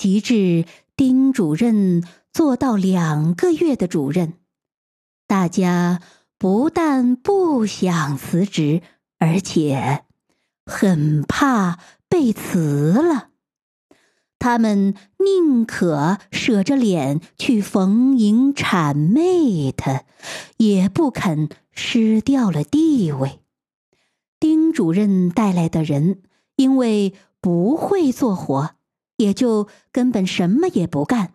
及至丁主任做到两个月的主任，大家不但不想辞职，而且很怕被辞了。他们宁可舍着脸去逢迎谄媚他，也不肯失掉了地位。丁主任带来的人，因为不会做活，也就根本什么也不干。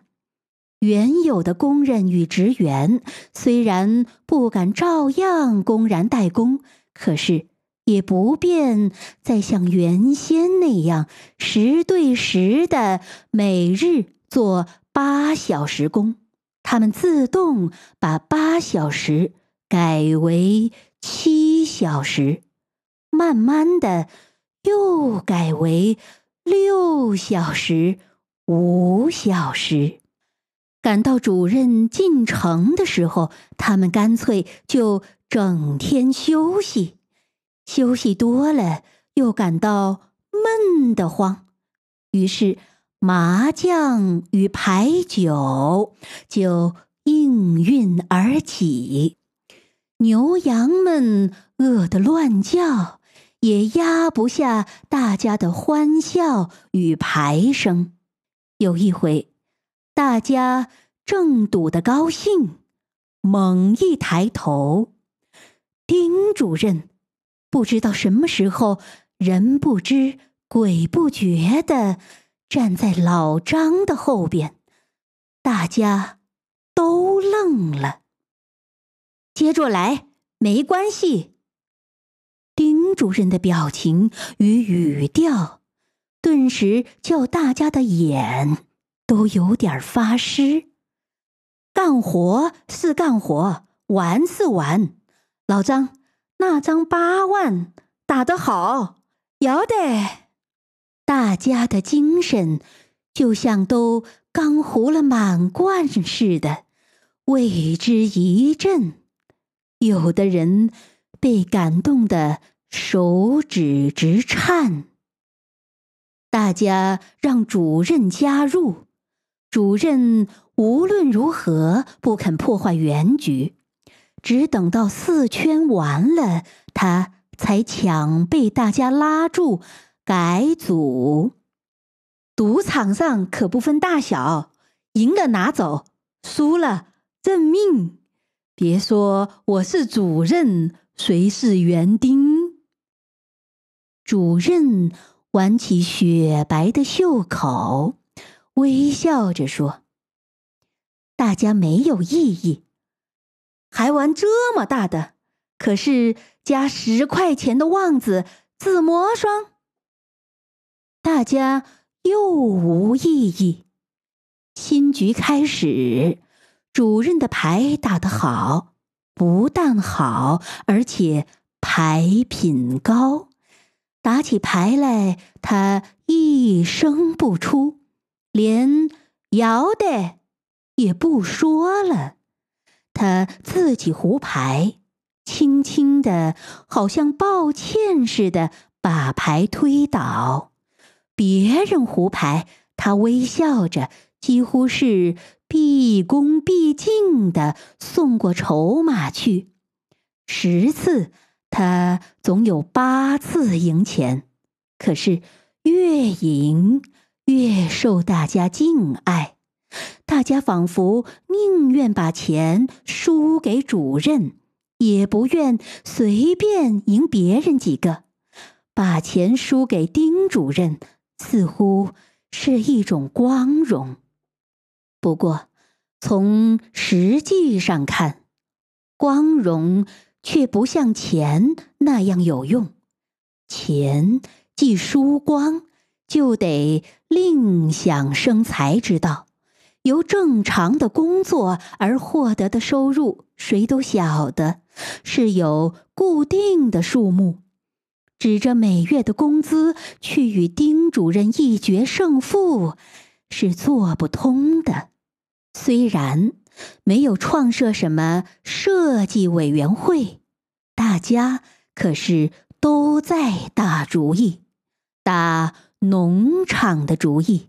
原有的工人与职员虽然不敢照样公然怠工，可是。也不便再像原先那样十对十的每日做八小时工，他们自动把八小时改为七小时，慢慢的又改为六小时、五小时。赶到主任进城的时候，他们干脆就整天休息。休息多了，又感到闷得慌，于是麻将与牌九就应运而起。牛羊们饿得乱叫，也压不下大家的欢笑与牌声。有一回，大家正赌得高兴，猛一抬头，丁主任。不知道什么时候，人不知鬼不觉的站在老张的后边，大家都愣了。接着来，没关系。丁主任的表情与语调，顿时叫大家的眼都有点发湿。干活是干活，玩是玩，老张。那张八万打得好，要得！大家的精神就像都刚糊了满罐似的，为之一振。有的人被感动的手指直颤。大家让主任加入，主任无论如何不肯破坏原局。只等到四圈完了，他才抢被大家拉住改组。赌场上可不分大小，赢了拿走，输了认命。别说我是主任，谁是园丁？主任挽起雪白的袖口，微笑着说：“大家没有异议。”还玩这么大的？可是加十块钱的旺子紫魔双，大家又无异议。新局开始，主任的牌打得好，不但好，而且牌品高。打起牌来，他一声不出，连摇的也不说了。他自己胡牌，轻轻的，好像抱歉似的，把牌推倒；别人胡牌，他微笑着，几乎是毕恭毕敬的送过筹码去。十次，他总有八次赢钱，可是越赢越受大家敬爱。大家仿佛宁愿把钱输给主任，也不愿随便赢别人几个。把钱输给丁主任，似乎是一种光荣。不过，从实际上看，光荣却不像钱那样有用。钱既输光，就得另想生财之道。由正常的工作而获得的收入，谁都晓得是有固定的数目。指着每月的工资去与丁主任一决胜负，是做不通的。虽然没有创设什么设计委员会，大家可是都在打主意，打农场的主意。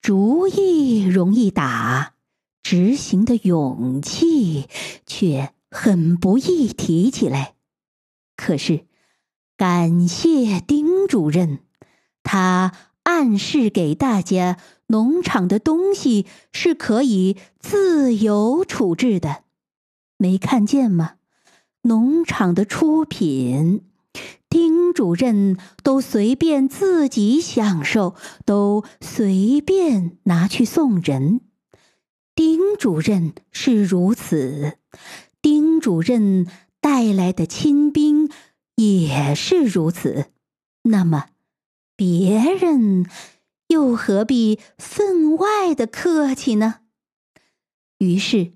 主意容易打，执行的勇气却很不易提起来。可是，感谢丁主任，他暗示给大家，农场的东西是可以自由处置的。没看见吗？农场的出品，丁主任都随便自己享受，都随便拿去送人。丁主任是如此，丁主任带来的亲兵也是如此。那么，别人又何必分外的客气呢？于是。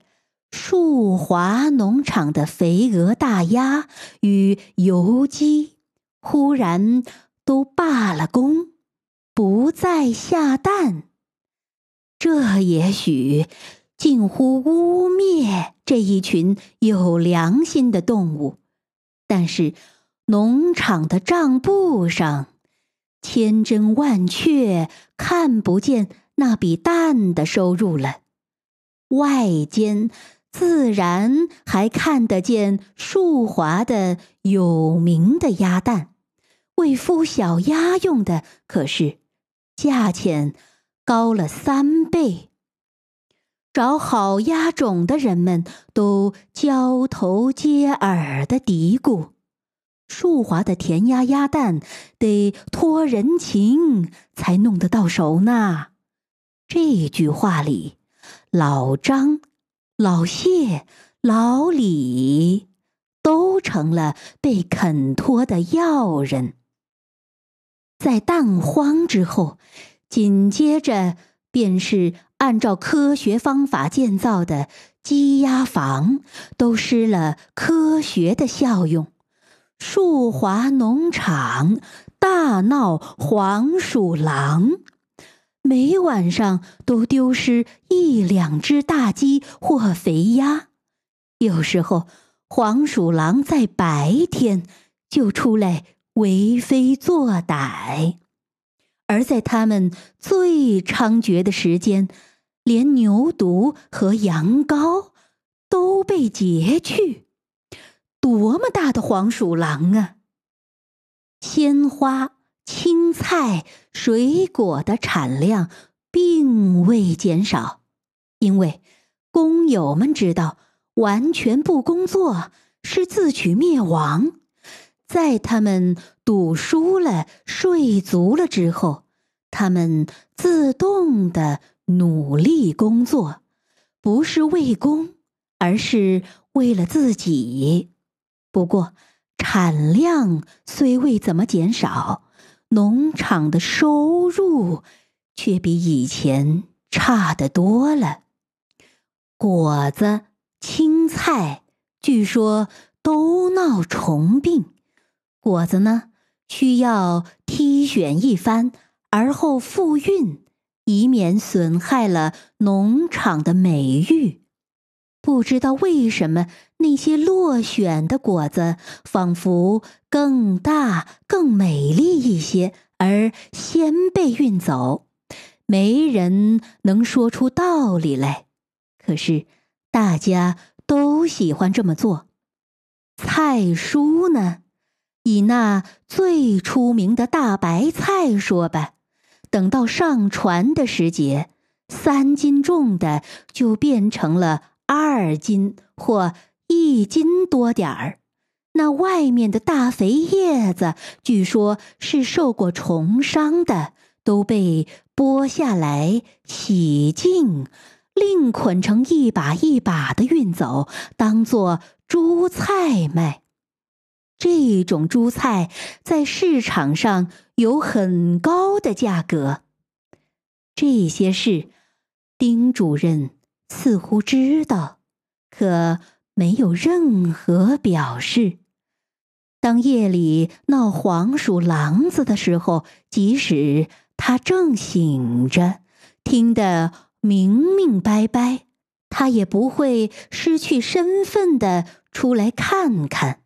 树华农场的肥鹅、大鸭与油鸡忽然都罢了工，不再下蛋。这也许近乎污蔑这一群有良心的动物，但是农场的账簿上千真万确看不见那笔蛋的收入了，外间。自然还看得见树华的有名的鸭蛋，为孵小鸭用的，可是价钱高了三倍。找好鸭种的人们都交头接耳的嘀咕：“树华的甜鸭鸭蛋得托人情才弄得到手呢。”这句话里，老张。老谢、老李都成了被肯托的要人。在蛋荒之后，紧接着便是按照科学方法建造的鸡鸭房，都失了科学的效用。树华农场大闹黄鼠狼。每晚上都丢失一两只大鸡或肥鸭，有时候黄鼠狼在白天就出来为非作歹，而在它们最猖獗的时间，连牛犊和羊羔都被劫去。多么大的黄鼠狼啊！鲜花。青菜、水果的产量并未减少，因为工友们知道，完全不工作是自取灭亡。在他们赌输了、睡足了之后，他们自动的努力工作，不是为公，而是为了自己。不过，产量虽未怎么减少。农场的收入却比以前差得多了。果子、青菜据说都闹虫病，果子呢需要剔选一番，而后复运，以免损害了农场的美誉。不知道为什么，那些落选的果子仿佛更大、更美丽一些，而先被运走。没人能说出道理来，可是大家都喜欢这么做。菜蔬呢，以那最出名的大白菜说吧，等到上船的时节，三斤重的就变成了。二斤或一斤多点儿，那外面的大肥叶子，据说是受过虫伤的，都被剥下来洗净，另捆成一把一把的运走，当做猪菜卖。这种猪菜在市场上有很高的价格。这些事，丁主任。似乎知道，可没有任何表示。当夜里闹黄鼠狼子的时候，即使他正醒着，听得明明白白，他也不会失去身份的出来看看。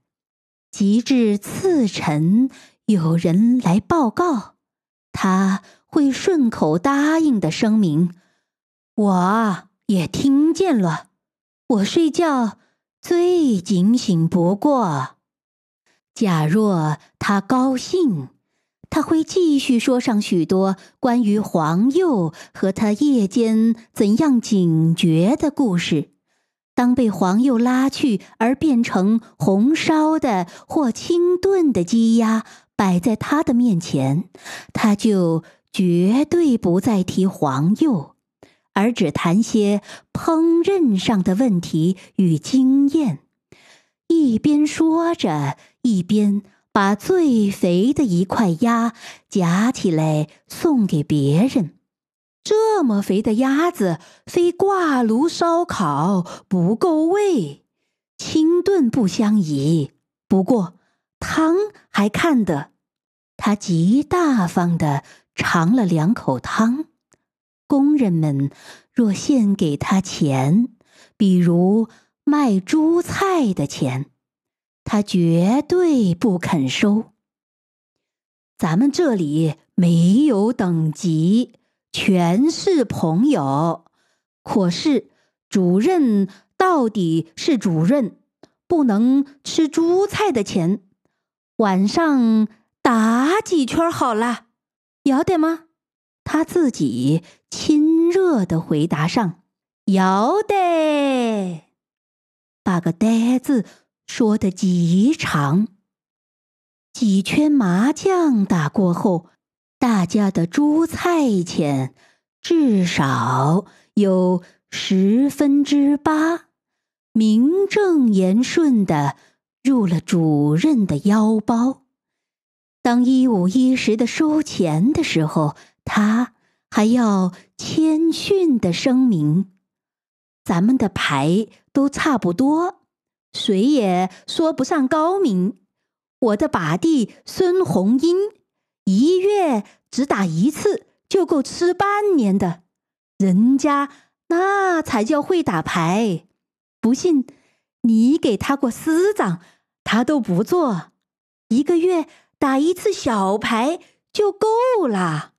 及至次晨，有人来报告，他会顺口答应的声明：“我也听见了，我睡觉最警醒不过。”假若他高兴，他会继续说上许多关于黄鼬和他夜间怎样警觉的故事。当被黄鼬拉去而变成红烧的或清炖的鸡鸭摆在他的面前，他就绝对不再提黄鼬，而只谈些烹饪上的问题与经验。一边说着，一边把最肥的一块鸭夹起来送给别人。这么肥的鸭子，非挂炉烧烤不够味，清炖不相宜。不过汤还看得，他极大方的尝了两口汤。工人们若献给他钱，比如卖猪菜的钱，他绝对不肯收。咱们这里没有等级。全是朋友，可是主任到底是主任，不能吃猪菜的钱。晚上打几圈好了，要得吗？他自己亲热的回答上：“要得。”把个“呆”字说的极长。几圈麻将打过后。大家的猪菜钱至少有十分之八，名正言顺的入了主任的腰包。当一五一十的收钱的时候，他还要谦逊的声明：“咱们的牌都差不多，谁也说不上高明。我的把弟孙红英。”一月只打一次就够吃半年的，人家那才叫会打牌。不信，你给他过师长，他都不做。一个月打一次小牌就够了。